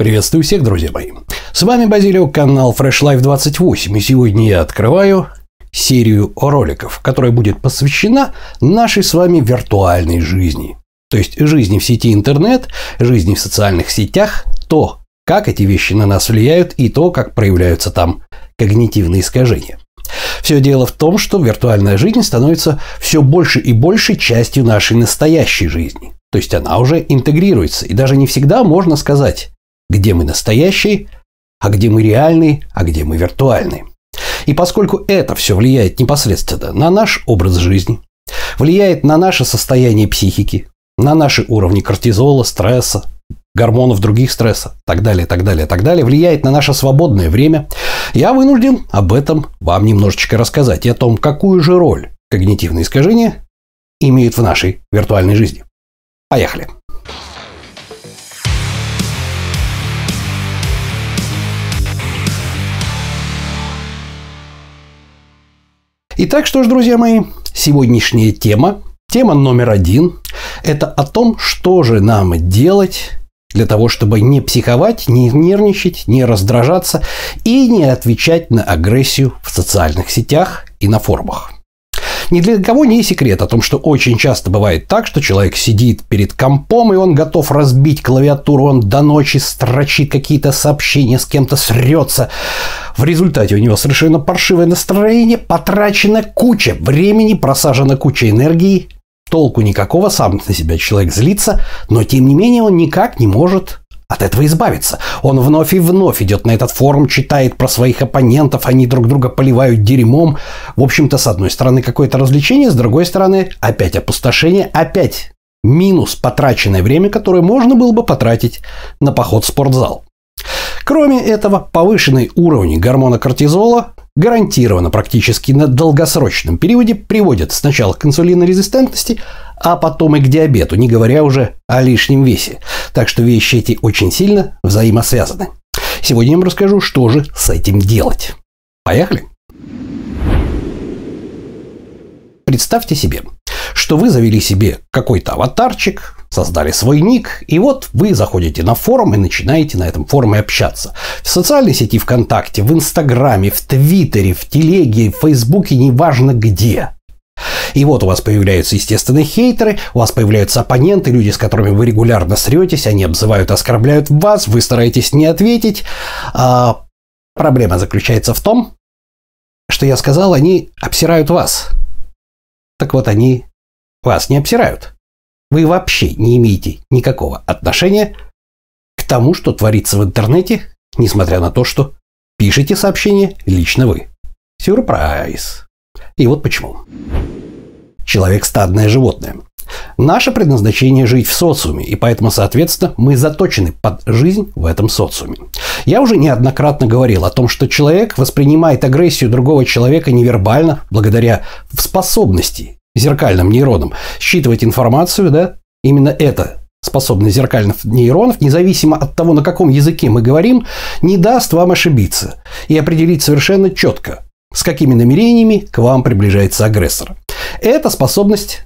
Приветствую всех, друзья мои. С вами Базилио, канал Fresh Life 28, и сегодня я открываю серию роликов, которая будет посвящена нашей с вами виртуальной жизни. То есть жизни в сети интернет, жизни в социальных сетях, то, как эти вещи на нас влияют и то, как проявляются там когнитивные искажения. Все дело в том, что виртуальная жизнь становится все больше и больше частью нашей настоящей жизни. То есть она уже интегрируется, и даже не всегда можно сказать, где мы настоящие, а где мы реальные, а где мы виртуальные. И поскольку это все влияет непосредственно на наш образ жизни, влияет на наше состояние психики, на наши уровни кортизола, стресса, гормонов других стресса, так далее, так далее, так далее, влияет на наше свободное время, я вынужден об этом вам немножечко рассказать и о том, какую же роль когнитивные искажения имеют в нашей виртуальной жизни. Поехали! Итак, что ж, друзья мои, сегодняшняя тема, тема номер один, это о том, что же нам делать для того, чтобы не психовать, не нервничать, не раздражаться и не отвечать на агрессию в социальных сетях и на форумах. Ни для кого не секрет о том, что очень часто бывает так, что человек сидит перед компом, и он готов разбить клавиатуру, он до ночи строчит какие-то сообщения, с кем-то срется. В результате у него совершенно паршивое настроение, потрачена куча времени, просажена куча энергии, толку никакого, сам на себя человек злится, но тем не менее он никак не может от этого избавиться. Он вновь и вновь идет на этот форум, читает про своих оппонентов, они друг друга поливают дерьмом. В общем-то, с одной стороны, какое-то развлечение, с другой стороны, опять опустошение, опять минус потраченное время, которое можно было бы потратить на поход в спортзал. Кроме этого, повышенный уровень гормона кортизола гарантированно практически на долгосрочном периоде приводит сначала к инсулинорезистентности, а потом и к диабету, не говоря уже о лишнем весе. Так что вещи эти очень сильно взаимосвязаны. Сегодня я вам расскажу, что же с этим делать. Поехали! Представьте себе, что вы завели себе какой-то аватарчик, создали свой ник, и вот вы заходите на форум и начинаете на этом форуме общаться. В социальной сети ВКонтакте, в Инстаграме, в Твиттере, в Телеге, в Фейсбуке, неважно где. И вот у вас появляются естественные хейтеры, у вас появляются оппоненты, люди, с которыми вы регулярно сретесь, они обзывают, оскорбляют вас, вы стараетесь не ответить. А проблема заключается в том, что я сказал, они обсирают вас. Так вот, они вас не обсирают вы вообще не имеете никакого отношения к тому, что творится в интернете, несмотря на то, что пишете сообщение лично вы. Сюрприз. И вот почему. Человек – стадное животное. Наше предназначение – жить в социуме, и поэтому, соответственно, мы заточены под жизнь в этом социуме. Я уже неоднократно говорил о том, что человек воспринимает агрессию другого человека невербально благодаря способности зеркальным нейронам считывать информацию, да, именно это способность зеркальных нейронов, независимо от того, на каком языке мы говорим, не даст вам ошибиться и определить совершенно четко, с какими намерениями к вам приближается агрессор. Эта способность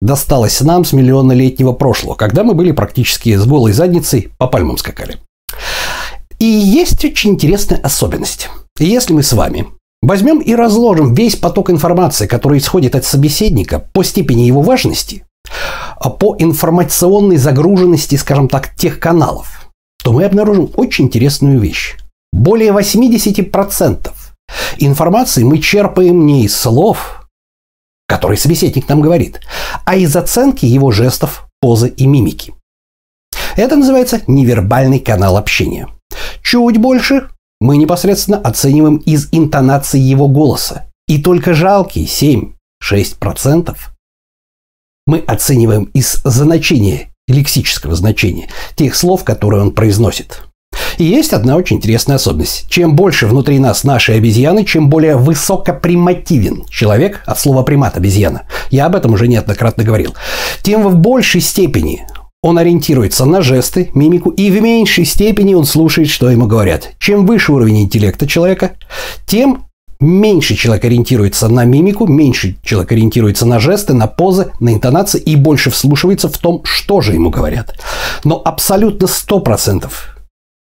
досталась нам с миллионнолетнего прошлого, когда мы были практически с голой задницей по пальмам скакали. И есть очень интересная особенность. Если мы с вами Возьмем и разложим весь поток информации, который исходит от собеседника по степени его важности, а по информационной загруженности, скажем так, тех каналов, то мы обнаружим очень интересную вещь. Более 80% информации мы черпаем не из слов, которые собеседник нам говорит, а из оценки его жестов, позы и мимики. Это называется невербальный канал общения. Чуть больше мы непосредственно оцениваем из интонации его голоса. И только жалкие 7-6% мы оцениваем из значения, лексического значения, тех слов, которые он произносит. И есть одна очень интересная особенность. Чем больше внутри нас нашей обезьяны, чем более высокопримативен человек, от слова примат обезьяна, я об этом уже неоднократно говорил, тем в большей степени он ориентируется на жесты, мимику, и в меньшей степени он слушает, что ему говорят. Чем выше уровень интеллекта человека, тем меньше человек ориентируется на мимику, меньше человек ориентируется на жесты, на позы, на интонации и больше вслушивается в том, что же ему говорят. Но абсолютно 100%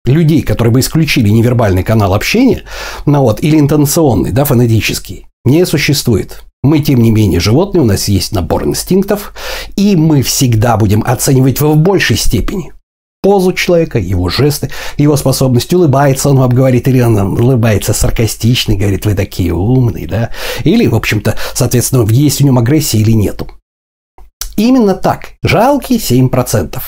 людей, которые бы исключили невербальный канал общения, ну вот, или интонационный, да, фонетический, не существует. Мы, тем не менее, животные, у нас есть набор инстинктов, и мы всегда будем оценивать в большей степени позу человека, его жесты, его способность улыбается, он вам говорит, или он улыбается саркастично, говорит, вы такие умные, да, или, в общем-то, соответственно, есть в нем агрессия или нету. Именно так, жалкие 7%.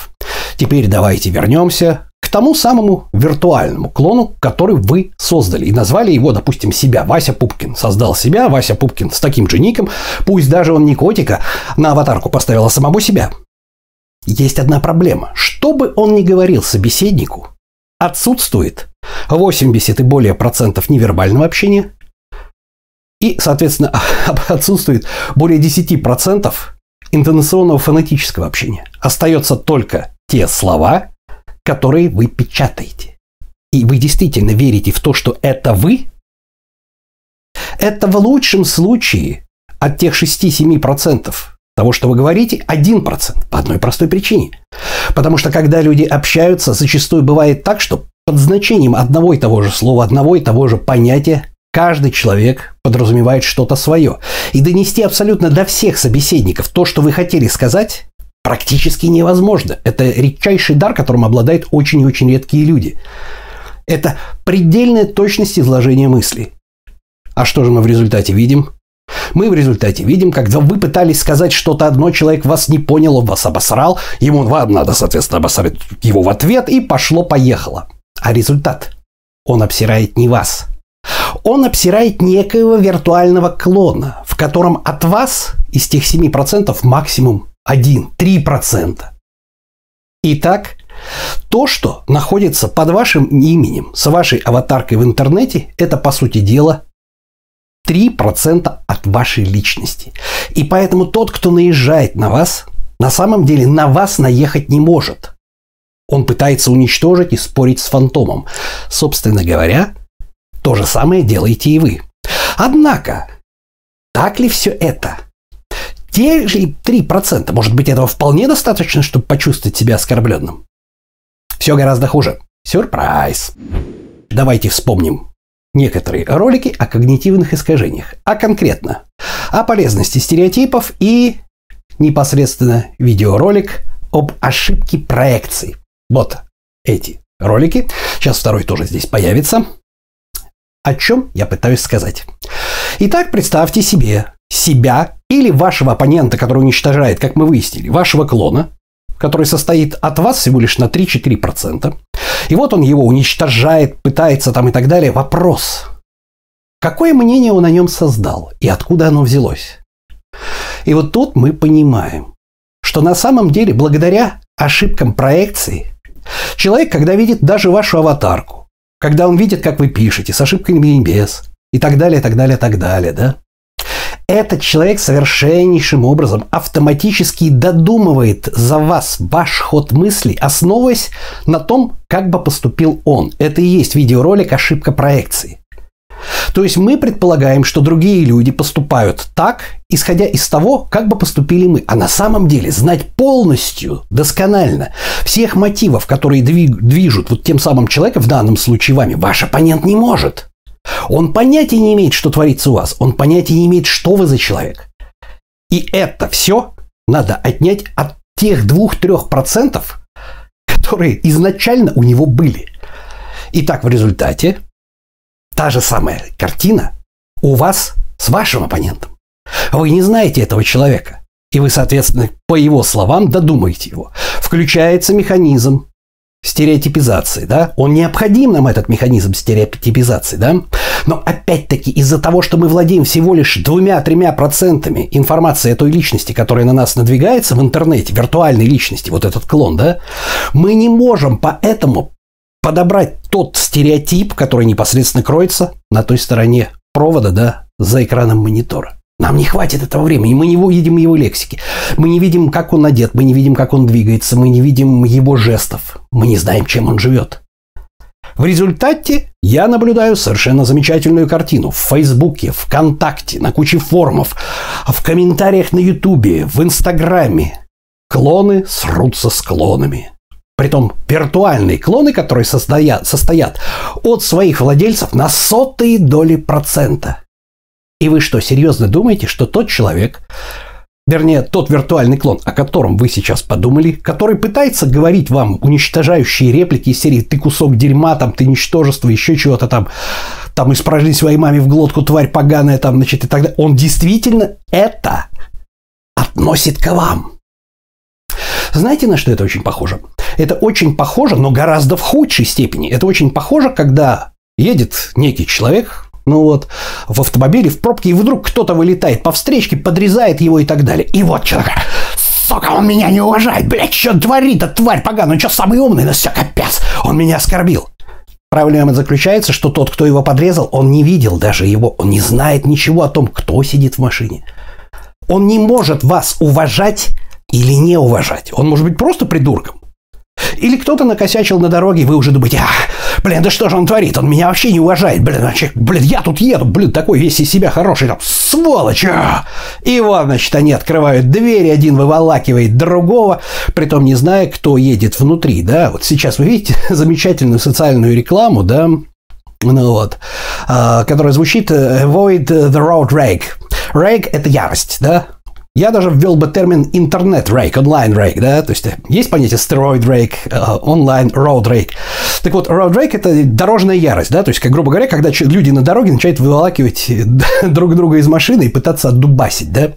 Теперь давайте вернемся к тому самому виртуальному клону, который вы создали. И назвали его, допустим, себя. Вася Пупкин создал себя, Вася Пупкин с таким же ником. Пусть даже он не котика, на аватарку поставил а самого себя. Есть одна проблема. Что бы он ни говорил собеседнику, отсутствует 80 и более процентов невербального общения и, соответственно, отсутствует более 10 процентов интонационного фонетического общения. Остается только те слова, которые вы печатаете. И вы действительно верите в то, что это вы, это в лучшем случае от тех 6-7% того, что вы говорите, 1%. По одной простой причине. Потому что когда люди общаются, зачастую бывает так, что под значением одного и того же слова, одного и того же понятия каждый человек подразумевает что-то свое. И донести абсолютно до всех собеседников то, что вы хотели сказать, практически невозможно. Это редчайший дар, которым обладают очень и очень редкие люди. Это предельная точность изложения мыслей. А что же мы в результате видим? Мы в результате видим, когда вы пытались сказать что-то одно, человек вас не понял, он вас обосрал, ему вам надо, соответственно, обосрать его в ответ, и пошло-поехало. А результат? Он обсирает не вас. Он обсирает некоего виртуального клона, в котором от вас из тех 7% максимум 1, 3%. Итак, то, что находится под вашим именем, с вашей аватаркой в интернете, это, по сути дела, 3% от вашей личности. И поэтому тот, кто наезжает на вас, на самом деле на вас наехать не может. Он пытается уничтожить и спорить с фантомом. Собственно говоря, то же самое делаете и вы. Однако, так ли все это? Те же 3%, может быть, этого вполне достаточно, чтобы почувствовать себя оскорбленным? Все гораздо хуже. Сюрприз. Давайте вспомним некоторые ролики о когнитивных искажениях, а конкретно о полезности стереотипов и непосредственно видеоролик об ошибке проекции. Вот эти ролики. Сейчас второй тоже здесь появится. О чем я пытаюсь сказать. Итак, представьте себе себя или вашего оппонента, который уничтожает, как мы выяснили, вашего клона, который состоит от вас всего лишь на 3-4%. И вот он его уничтожает, пытается там и так далее. Вопрос. Какое мнение он о нем создал и откуда оно взялось? И вот тут мы понимаем, что на самом деле благодаря ошибкам проекции человек, когда видит даже вашу аватарку, когда он видит, как вы пишете, с ошибками и без, и так далее, так далее, так далее, да, этот человек совершеннейшим образом автоматически додумывает за вас ваш ход мысли, основываясь на том, как бы поступил он. Это и есть видеоролик «Ошибка проекции». То есть мы предполагаем, что другие люди поступают так, исходя из того, как бы поступили мы. А на самом деле знать полностью, досконально всех мотивов, которые движут вот тем самым человеком, в данном случае вами, ваш оппонент не может. Он понятия не имеет, что творится у вас. Он понятия не имеет, что вы за человек. И это все надо отнять от тех двух-трех процентов, которые изначально у него были. Итак, в результате та же самая картина у вас с вашим оппонентом. Вы не знаете этого человека. И вы, соответственно, по его словам додумаете его. Включается механизм стереотипизации, да, он необходим нам, этот механизм стереотипизации, да, но опять-таки из-за того, что мы владеем всего лишь двумя-тремя процентами информации о той личности, которая на нас надвигается в интернете, виртуальной личности, вот этот клон, да, мы не можем поэтому подобрать тот стереотип, который непосредственно кроется на той стороне провода, да, за экраном монитора. Нам не хватит этого времени, мы не видим его лексики, мы не видим, как он одет, мы не видим, как он двигается, мы не видим его жестов, мы не знаем, чем он живет. В результате я наблюдаю совершенно замечательную картину в Фейсбуке, ВКонтакте, на куче форумов, в комментариях на Ютубе, в Инстаграме. Клоны срутся с клонами. Притом виртуальные клоны, которые состоят, состоят от своих владельцев на сотые доли процента. И вы что, серьезно думаете, что тот человек, вернее, тот виртуальный клон, о котором вы сейчас подумали, который пытается говорить вам уничтожающие реплики из серии «ты кусок дерьма», там «ты ничтожество», еще чего-то там, там «испражни своей маме в глотку, тварь поганая», там, значит, и так далее. Он действительно это относит к вам. Знаете, на что это очень похоже? Это очень похоже, но гораздо в худшей степени. Это очень похоже, когда едет некий человек, ну вот, в автомобиле, в пробке, и вдруг кто-то вылетает по встречке, подрезает его и так далее. И вот человек, сука, он меня не уважает, блядь, что творит эта тварь поганая, он что, самый умный, ну все, капец, он меня оскорбил. Проблема заключается, что тот, кто его подрезал, он не видел даже его, он не знает ничего о том, кто сидит в машине. Он не может вас уважать или не уважать. Он может быть просто придурком. Или кто-то накосячил на дороге, и вы уже думаете, а, блин, да что же он творит? Он меня вообще не уважает. Блин, значит, блин, я тут еду, блин, такой весь из себя хороший, там, сволочь. А! И вот, значит, они открывают двери, один выволакивает другого, притом не зная, кто едет внутри, да. Вот сейчас вы видите замечательную социальную рекламу, да, ну вот, а, которая звучит «Avoid the road rage». Rage – это ярость, да? Я даже ввел бы термин интернет-рейк, онлайн-рейк, да, то есть есть понятие стероид-рейк, онлайн-роуд-рейк. Так вот, роуд-рейк – это дорожная ярость, да, то есть, как грубо говоря, когда люди на дороге начинают выволакивать друг друга из машины и пытаться отдубасить, да.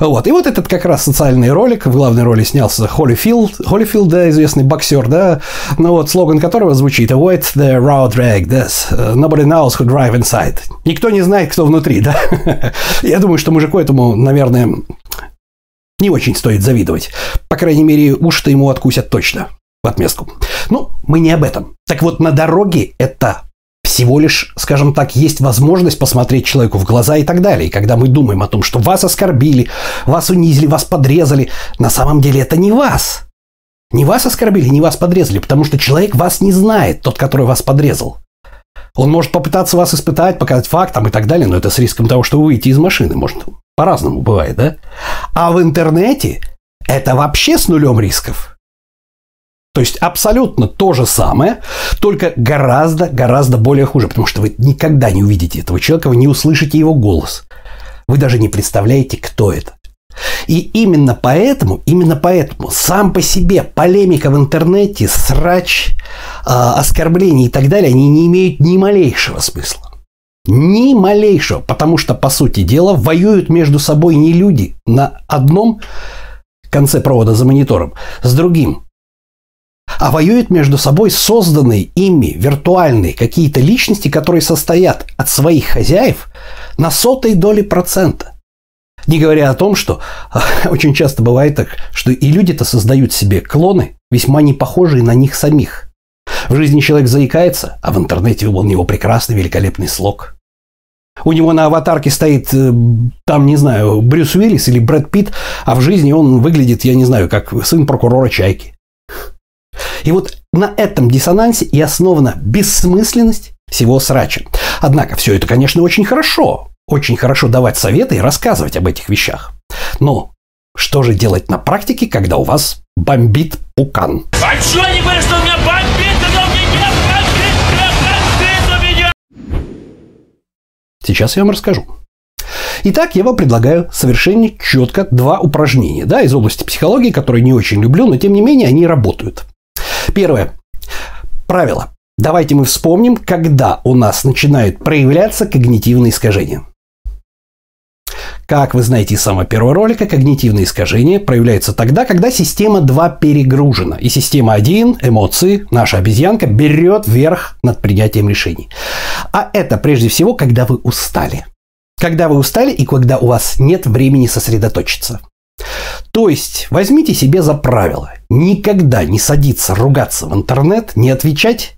Вот. И вот этот как раз социальный ролик, в главной роли снялся Холлифилд, Холлифилд, да, известный боксер, да, ну вот слоган которого звучит «Avoid the road rag, this. Nobody knows who drive inside». Никто не знает, кто внутри, да. Я думаю, что мужику этому, наверное, не очень стоит завидовать. По крайней мере, уж-то ему откусят точно в отместку. Ну, мы не об этом. Так вот, на дороге это всего лишь, скажем так, есть возможность посмотреть человеку в глаза и так далее. И когда мы думаем о том, что вас оскорбили, вас унизили, вас подрезали, на самом деле это не вас. Не вас оскорбили, не вас подрезали, потому что человек вас не знает, тот, который вас подрезал. Он может попытаться вас испытать, показать фактом и так далее, но это с риском того, что вы выйдете из машины. Может, по-разному бывает, да? А в интернете это вообще с нулем рисков. То есть абсолютно то же самое, только гораздо-гораздо более хуже, потому что вы никогда не увидите этого человека, вы не услышите его голос. Вы даже не представляете, кто это. И именно поэтому, именно поэтому сам по себе полемика в интернете, срач, э, оскорбления и так далее, они не имеют ни малейшего смысла. Ни малейшего, потому что, по сути дела, воюют между собой не люди на одном конце провода за монитором с другим а воюют между собой созданные ими виртуальные какие-то личности, которые состоят от своих хозяев на сотой доли процента. Не говоря о том, что очень часто бывает так, что и люди-то создают себе клоны, весьма не похожие на них самих. В жизни человек заикается, а в интернете у него прекрасный, великолепный слог. У него на аватарке стоит, э, там, не знаю, Брюс Уиллис или Брэд Питт, а в жизни он выглядит, я не знаю, как сын прокурора Чайки. И вот на этом диссонансе и основана бессмысленность всего срача. Однако все это, конечно, очень хорошо. Очень хорошо давать советы и рассказывать об этих вещах. Но что же делать на практике, когда у вас бомбит пукан? А что они говорят, что у меня Сейчас я вам расскажу. Итак, я вам предлагаю совершенно четко два упражнения да, из области психологии, которые не очень люблю, но тем не менее они работают. Первое. Правило. Давайте мы вспомним, когда у нас начинают проявляться когнитивные искажения. Как вы знаете из самого первого ролика, когнитивные искажения проявляются тогда, когда система 2 перегружена. И система 1, эмоции, наша обезьянка, берет верх над принятием решений. А это прежде всего, когда вы устали. Когда вы устали и когда у вас нет времени сосредоточиться. То есть возьмите себе за правило никогда не садиться ругаться в интернет, не отвечать,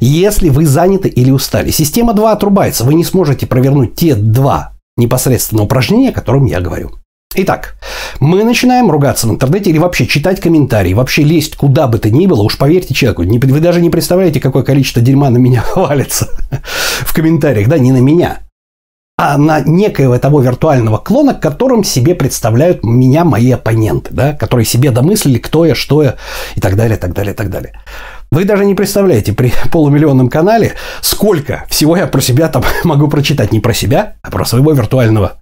если вы заняты или устали. Система 2 отрубается, вы не сможете провернуть те два непосредственно упражнения, о котором я говорю. Итак, мы начинаем ругаться в интернете или вообще читать комментарии, вообще лезть куда бы то ни было, уж поверьте человеку, не, вы даже не представляете, какое количество дерьма на меня валится в комментариях, да, не на меня, а на некоего того виртуального клона, которым себе представляют меня мои оппоненты, да, которые себе домыслили, кто я, что я и так далее, так далее, так далее. Вы даже не представляете при полумиллионном канале, сколько всего я про себя там могу прочитать. Не про себя, а про своего виртуального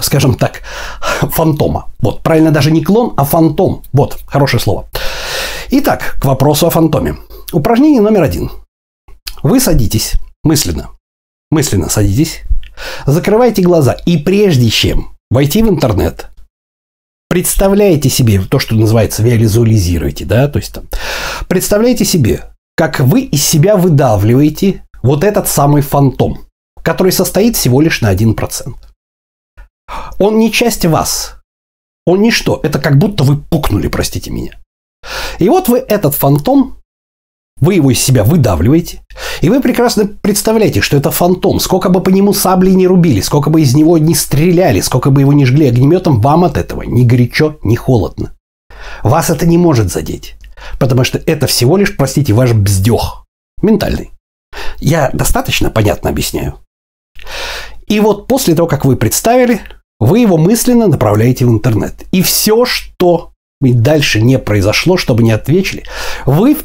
скажем так, фантома. Вот, правильно, даже не клон, а фантом. Вот, хорошее слово. Итак, к вопросу о фантоме. Упражнение номер один. Вы садитесь мысленно. Мысленно садитесь Закрывайте глаза и прежде чем войти в интернет, представляете себе то, что называется визуализируете, да, то есть там, представляете себе, как вы из себя выдавливаете вот этот самый фантом, который состоит всего лишь на 1%. Он не часть вас. Он ничто. Это как будто вы пукнули, простите меня. И вот вы этот фантом вы его из себя выдавливаете, и вы прекрасно представляете, что это фантом. Сколько бы по нему сабли не рубили, сколько бы из него не стреляли, сколько бы его не жгли огнеметом, вам от этого ни горячо, ни холодно. Вас это не может задеть, потому что это всего лишь, простите, ваш бздех ментальный. Я достаточно понятно объясняю. И вот после того, как вы представили, вы его мысленно направляете в интернет. И все, что дальше не произошло, чтобы не ответили, вы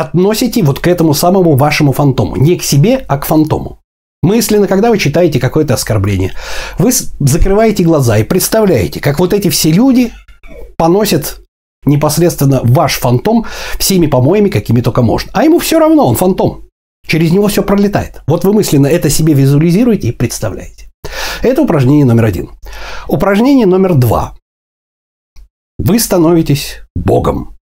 относите вот к этому самому вашему фантому. Не к себе, а к фантому. Мысленно, когда вы читаете какое-то оскорбление, вы закрываете глаза и представляете, как вот эти все люди поносят непосредственно ваш фантом всеми помоями, какими только можно. А ему все равно, он фантом. Через него все пролетает. Вот вы мысленно это себе визуализируете и представляете. Это упражнение номер один. Упражнение номер два. Вы становитесь Богом.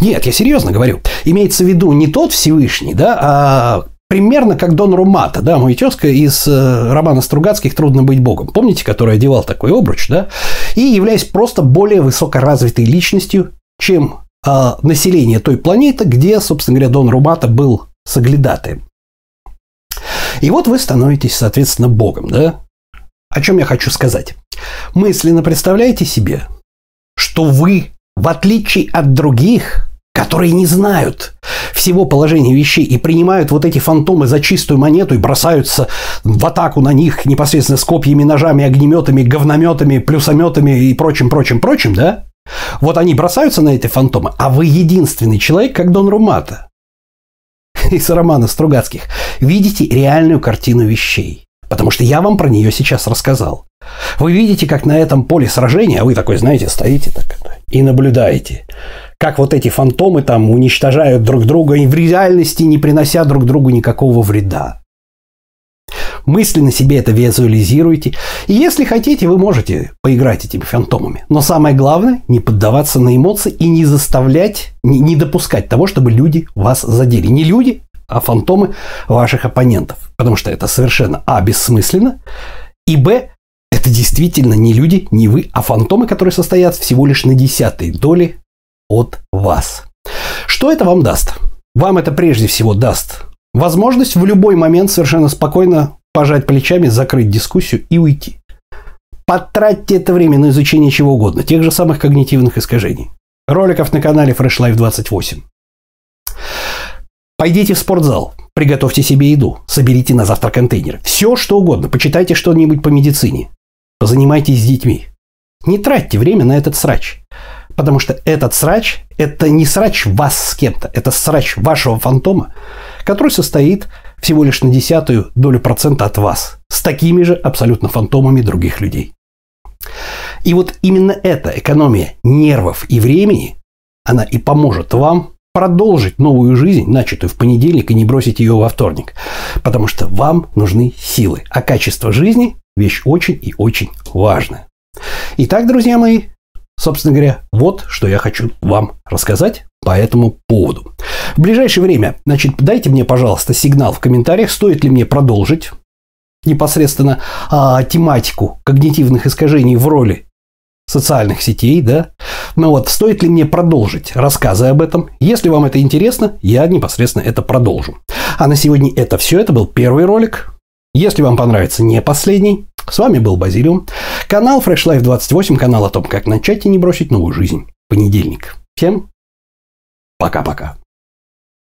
Нет, я серьезно говорю. Имеется в виду не тот Всевышний, да, а примерно как Дон Румата, да, мой тезка из э, романа Стругацких «Трудно быть богом». Помните, который одевал такой обруч, да? И являясь просто более высокоразвитой личностью, чем э, население той планеты, где, собственно говоря, Дон Румата был соглядатаем. И вот вы становитесь, соответственно, богом, да? О чем я хочу сказать? Мысленно представляете себе, что вы в отличие от других, которые не знают всего положения вещей и принимают вот эти фантомы за чистую монету и бросаются в атаку на них непосредственно с копьями, ножами, огнеметами, говнометами, плюсометами и прочим, прочим, прочим, да? Вот они бросаются на эти фантомы, а вы единственный человек, как Дон Румата из романа Стругацких, видите реальную картину вещей. Потому что я вам про нее сейчас рассказал. Вы видите, как на этом поле сражения, а вы такой, знаете, стоите так и наблюдаете, как вот эти фантомы там уничтожают друг друга и в реальности не принося друг другу никакого вреда. Мысленно себе это визуализируйте. И если хотите, вы можете поиграть этими фантомами. Но самое главное, не поддаваться на эмоции и не заставлять, не, не допускать того, чтобы люди вас задели. Не люди, а фантомы ваших оппонентов. Потому что это совершенно, а, бессмысленно, и, б, это действительно не люди, не вы, а фантомы, которые состоят всего лишь на десятой доли от вас. Что это вам даст? Вам это прежде всего даст возможность в любой момент совершенно спокойно пожать плечами, закрыть дискуссию и уйти. Потратьте это время на изучение чего угодно, тех же самых когнитивных искажений. Роликов на канале Fresh Life 28. Пойдите в спортзал, приготовьте себе еду, соберите на завтра контейнер. Все, что угодно. Почитайте что-нибудь по медицине. Позанимайтесь с детьми. Не тратьте время на этот срач. Потому что этот срач – это не срач вас с кем-то, это срач вашего фантома, который состоит всего лишь на десятую долю процента от вас, с такими же абсолютно фантомами других людей. И вот именно эта экономия нервов и времени, она и поможет вам продолжить новую жизнь, начатую в понедельник, и не бросить ее во вторник. Потому что вам нужны силы. А качество жизни – вещь очень и очень важная. Итак, друзья мои, собственно говоря, вот что я хочу вам рассказать по этому поводу. В ближайшее время, значит, дайте мне, пожалуйста, сигнал в комментариях, стоит ли мне продолжить непосредственно а, тематику когнитивных искажений в роли социальных сетей, да. Ну вот, стоит ли мне продолжить рассказы об этом? Если вам это интересно, я непосредственно это продолжу. А на сегодня это все. Это был первый ролик. Если вам понравится не последний, с вами был Базилиум. Канал Fresh Life 28, канал о том, как начать и не бросить новую жизнь. Понедельник. Всем пока-пока.